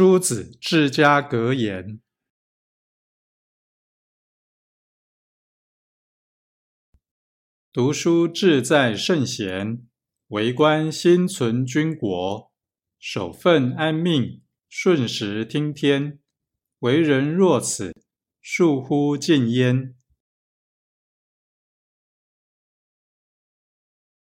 诸子治家格言：读书志在圣贤，为官心存君国，守分安命，顺时听天。为人若此，恕乎近焉。